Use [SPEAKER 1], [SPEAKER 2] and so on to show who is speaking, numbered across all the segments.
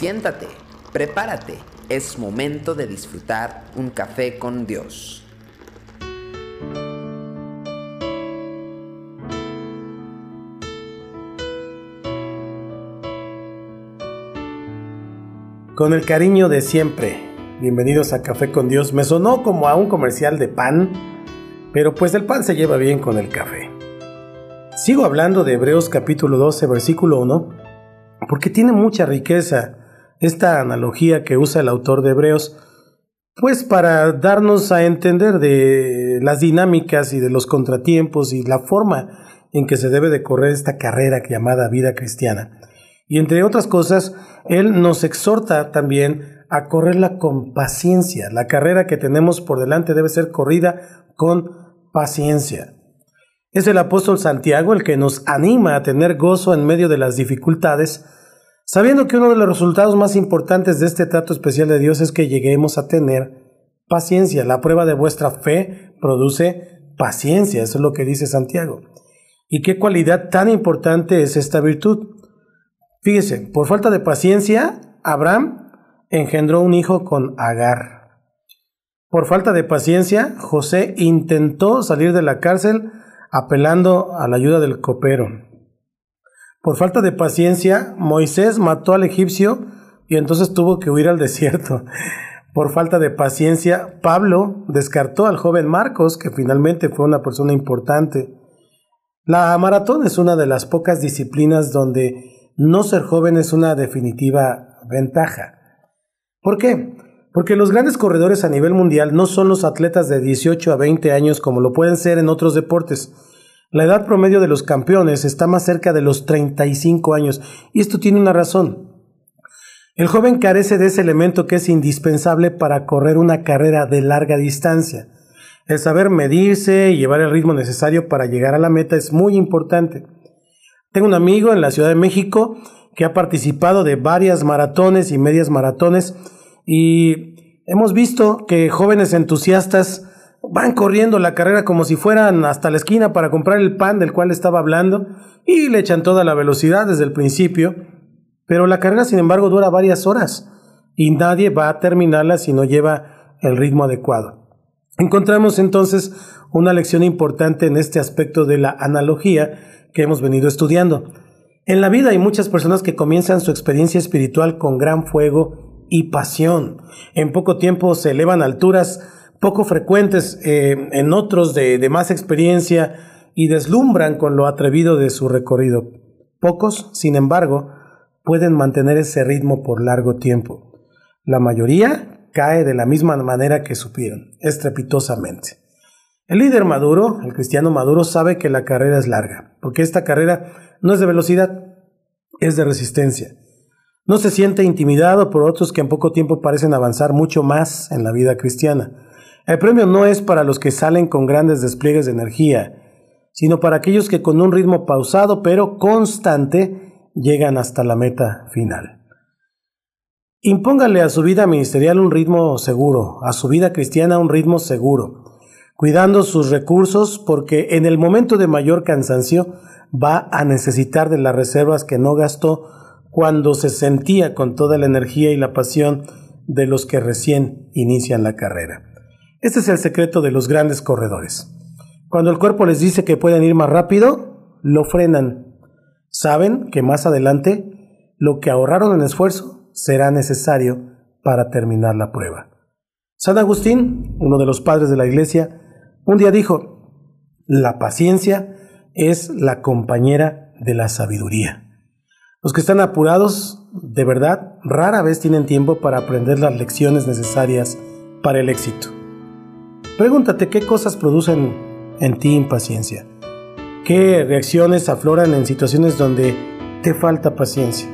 [SPEAKER 1] Siéntate, prepárate, es momento de disfrutar un café con Dios.
[SPEAKER 2] Con el cariño de siempre, bienvenidos a Café con Dios. Me sonó como a un comercial de pan, pero pues el pan se lleva bien con el café. Sigo hablando de Hebreos capítulo 12, versículo 1, porque tiene mucha riqueza esta analogía que usa el autor de Hebreos, pues para darnos a entender de las dinámicas y de los contratiempos y la forma en que se debe de correr esta carrera llamada vida cristiana. Y entre otras cosas, él nos exhorta también a correrla con paciencia. La carrera que tenemos por delante debe ser corrida con paciencia. Es el apóstol Santiago el que nos anima a tener gozo en medio de las dificultades, sabiendo que uno de los resultados más importantes de este trato especial de Dios es que lleguemos a tener paciencia. La prueba de vuestra fe produce paciencia, eso es lo que dice Santiago. ¿Y qué cualidad tan importante es esta virtud? Fíjese, por falta de paciencia, Abraham engendró un hijo con Agar. Por falta de paciencia, José intentó salir de la cárcel apelando a la ayuda del copero. Por falta de paciencia, Moisés mató al egipcio y entonces tuvo que huir al desierto. Por falta de paciencia, Pablo descartó al joven Marcos, que finalmente fue una persona importante. La maratón es una de las pocas disciplinas donde no ser joven es una definitiva ventaja. ¿Por qué? Porque los grandes corredores a nivel mundial no son los atletas de 18 a 20 años como lo pueden ser en otros deportes. La edad promedio de los campeones está más cerca de los 35 años, y esto tiene una razón. El joven carece de ese elemento que es indispensable para correr una carrera de larga distancia. El saber medirse y llevar el ritmo necesario para llegar a la meta es muy importante. Tengo un amigo en la Ciudad de México que ha participado de varias maratones y medias maratones y hemos visto que jóvenes entusiastas van corriendo la carrera como si fueran hasta la esquina para comprar el pan del cual estaba hablando y le echan toda la velocidad desde el principio, pero la carrera sin embargo dura varias horas y nadie va a terminarla si no lleva el ritmo adecuado. Encontramos entonces una lección importante en este aspecto de la analogía que hemos venido estudiando. En la vida hay muchas personas que comienzan su experiencia espiritual con gran fuego y pasión. En poco tiempo se elevan alturas poco frecuentes eh, en otros de, de más experiencia y deslumbran con lo atrevido de su recorrido. Pocos, sin embargo, pueden mantener ese ritmo por largo tiempo. La mayoría cae de la misma manera que supieron, estrepitosamente. El líder maduro, el cristiano maduro, sabe que la carrera es larga, porque esta carrera no es de velocidad, es de resistencia. No se siente intimidado por otros que en poco tiempo parecen avanzar mucho más en la vida cristiana. El premio no es para los que salen con grandes despliegues de energía, sino para aquellos que con un ritmo pausado pero constante llegan hasta la meta final. Impóngale a su vida ministerial un ritmo seguro, a su vida cristiana un ritmo seguro, cuidando sus recursos porque en el momento de mayor cansancio va a necesitar de las reservas que no gastó cuando se sentía con toda la energía y la pasión de los que recién inician la carrera. Este es el secreto de los grandes corredores. Cuando el cuerpo les dice que pueden ir más rápido, lo frenan. Saben que más adelante lo que ahorraron en esfuerzo será necesario para terminar la prueba. San Agustín, uno de los padres de la iglesia, un día dijo, la paciencia es la compañera de la sabiduría. Los que están apurados, de verdad, rara vez tienen tiempo para aprender las lecciones necesarias para el éxito. Pregúntate qué cosas producen en ti impaciencia. ¿Qué reacciones afloran en situaciones donde te falta paciencia?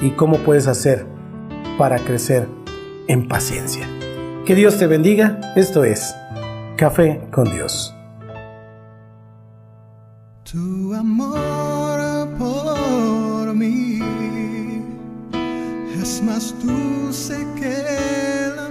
[SPEAKER 2] ¿Y cómo puedes hacer para crecer en paciencia? Que Dios te bendiga. Esto es Café con Dios.
[SPEAKER 3] Tu amor por mí es más dulce que la